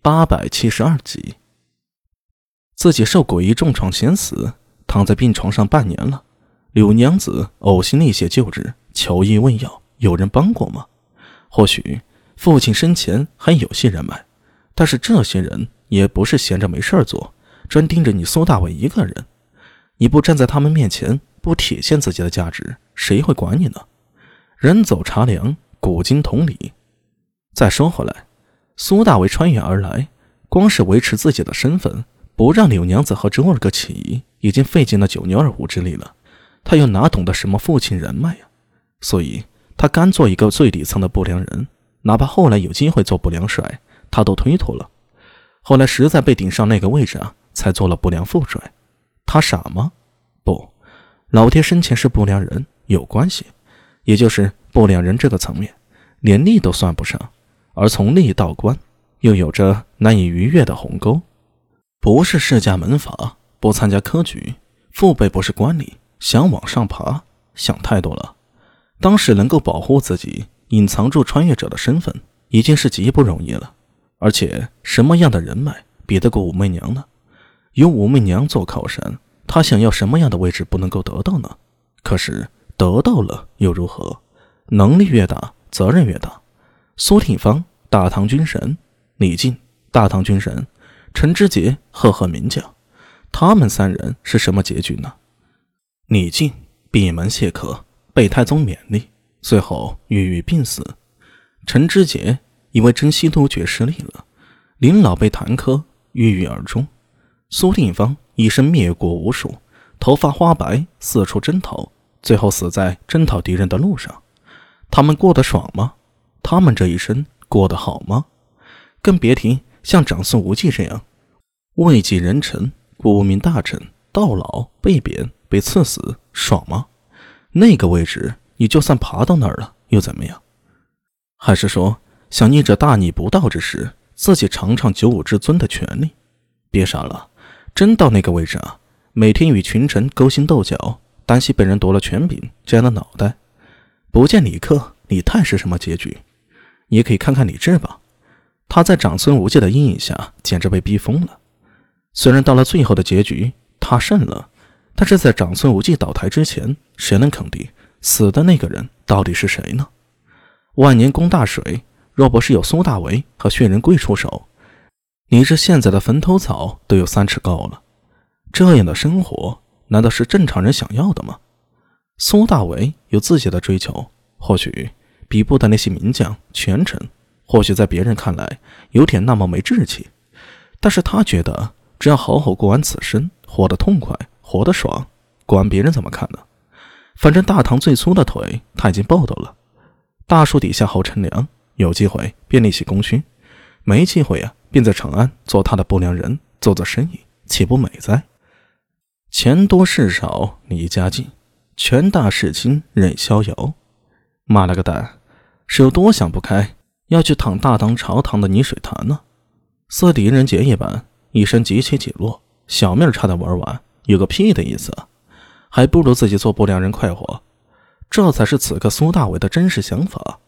八百七十二集，自己受诡异重创先死，躺在病床上半年了。柳娘子呕心沥血救治，求医问药，有人帮过吗？或许父亲生前还有些人脉，但是这些人也不是闲着没事做，专盯着你苏大伟一个人。你不站在他们面前，不体现自己的价值，谁会管你呢？人走茶凉，古今同理。再说回来。苏大为穿越而来，光是维持自己的身份，不让柳娘子和周二哥起疑，已经费尽了九牛二虎之力了。他又哪懂得什么父亲人脉呀？所以，他甘做一个最底层的不良人，哪怕后来有机会做不良帅，他都推脱了。后来实在被顶上那个位置啊，才做了不良副帅。他傻吗？不，老爹生前是不良人，有关系，也就是不良人这个层面，连吏都算不上。而从吏到官，又有着难以逾越的鸿沟。不是世家门阀，不参加科举，父辈不是官吏，想往上爬，想太多了。当时能够保护自己，隐藏住穿越者的身份，已经是极不容易了。而且，什么样的人脉比得过武媚娘呢？有武媚娘做靠山，她想要什么样的位置不能够得到呢？可是得到了又如何？能力越大，责任越大。苏挺芳。大唐军神李靖，大唐军神陈知节，赫赫名将。他们三人是什么结局呢？李靖闭门谢客，被太宗勉励，最后郁郁病死。陈知节因为征西突厥失利了，临老被弹劾，郁郁而终。苏定方一生灭国无数，头发花白，四处征讨，最后死在征讨敌人的路上。他们过得爽吗？他们这一生。过得好吗？更别提像长孙无忌这样位极人臣、顾命大臣到老被贬、被赐死，爽吗？那个位置，你就算爬到那儿了，又怎么样？还是说想逆着大逆不道之时，自己尝尝九五之尊的权利？别傻了，真到那个位置啊，每天与群臣勾心斗角，担心被人夺了权柄，摘了脑袋，不见李克、李泰是什么结局？也可以看看李治吧，他在长孙无忌的阴影下简直被逼疯了。虽然到了最后的结局他胜了，但是在长孙无忌倒台之前，谁能肯定死的那个人到底是谁呢？万年宫大水，若不是有苏大为和薛仁贵出手，李治现在的坟头草都有三尺高了。这样的生活难道是正常人想要的吗？苏大为有自己的追求，或许。比不得那些名将权臣，或许在别人看来有点那么没志气，但是他觉得只要好好过完此生，活得痛快，活得爽，管别人怎么看呢？反正大唐最粗的腿他已经抱到了，大树底下好乘凉，有机会便立起功勋，没机会啊，便在长安做他的不良人，做做生意，岂不美哉？钱多事少离家近，权大势轻任逍遥。妈了个蛋！是有多想不开，要去躺大唐朝堂的泥水潭呢？似狄仁杰一般，一生几起几落，小命差点玩完，有个屁的意思！还不如自己做不良人快活。这才是此刻苏大伟的真实想法。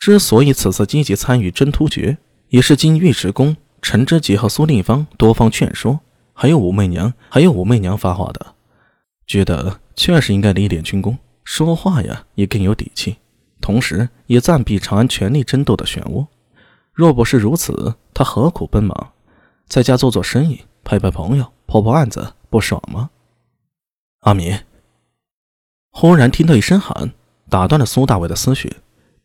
之所以此次积极参与征突厥，也是经尉迟恭、陈知节和苏定方多方劝说，还有武媚娘，还有武媚娘发话的，觉得确实应该立点军功，说话呀也更有底气。同时，也暂避长安权力争斗的漩涡。若不是如此，他何苦奔忙，在家做做生意，陪陪朋友，破破案子，不爽吗？阿米忽然听到一声喊，打断了苏大伟的思绪。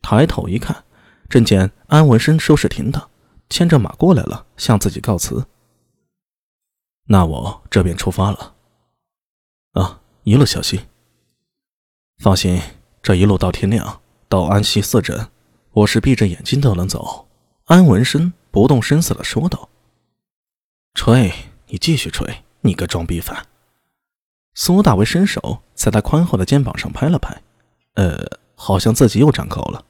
抬头一看，正见安文生收拾停当，牵着马过来了，向自己告辞。那我这便出发了。啊，一路小心。放心，这一路到天亮。到安溪四镇，我是闭着眼睛都能走。”安文生不动声色的说道。“吹，你继续吹，你个装逼犯！”苏大为伸手在他宽厚的肩膀上拍了拍，呃，好像自己又长高了。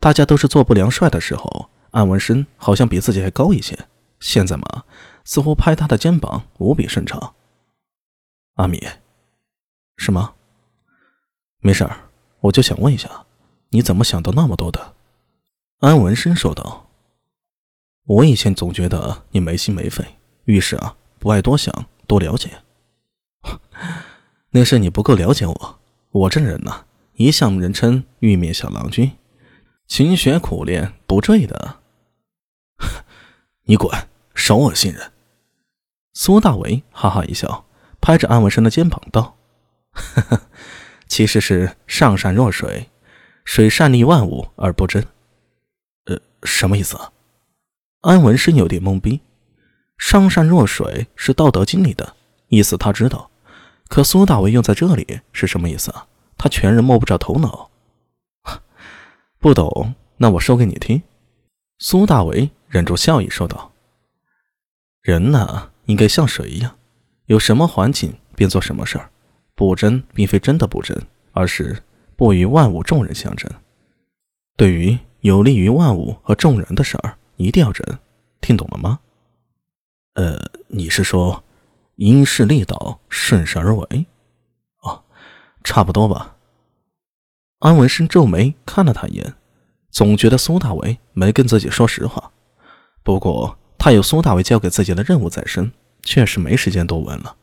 大家都是做不良帅的时候，安文生好像比自己还高一些。现在嘛，似乎拍他的肩膀无比顺畅。阿米，什么？没事儿，我就想问一下。你怎么想到那么多的？安文生说道。我以前总觉得你没心没肺，遇事啊不爱多想，多了解。那是你不够了解我，我这人呐，一向人称玉面小郎君，勤学苦练不坠的。你滚，少我信任！苏大为哈哈一笑，拍着安文生的肩膀道：“其实是上善若水，水善利万物而不争。呃，什么意思啊？”安文生有点懵逼。上善若水是《道德经》里的意思，他知道。可苏大为用在这里是什么意思啊？他全然摸不着头脑。不懂，那我说给你听。苏大为忍住笑意说道：“人呢。”应该像水一样，有什么环境便做什么事儿。不争，并非真的不争，而是不与万物众人相争。对于有利于万物和众人的事儿，一定要争。听懂了吗？呃，你是说因势利导，顺势而为？哦，差不多吧。安文生皱眉看了他一眼，总觉得苏大为没跟自己说实话。不过。他有苏大伟交给自己的任务在身，确实没时间多问了。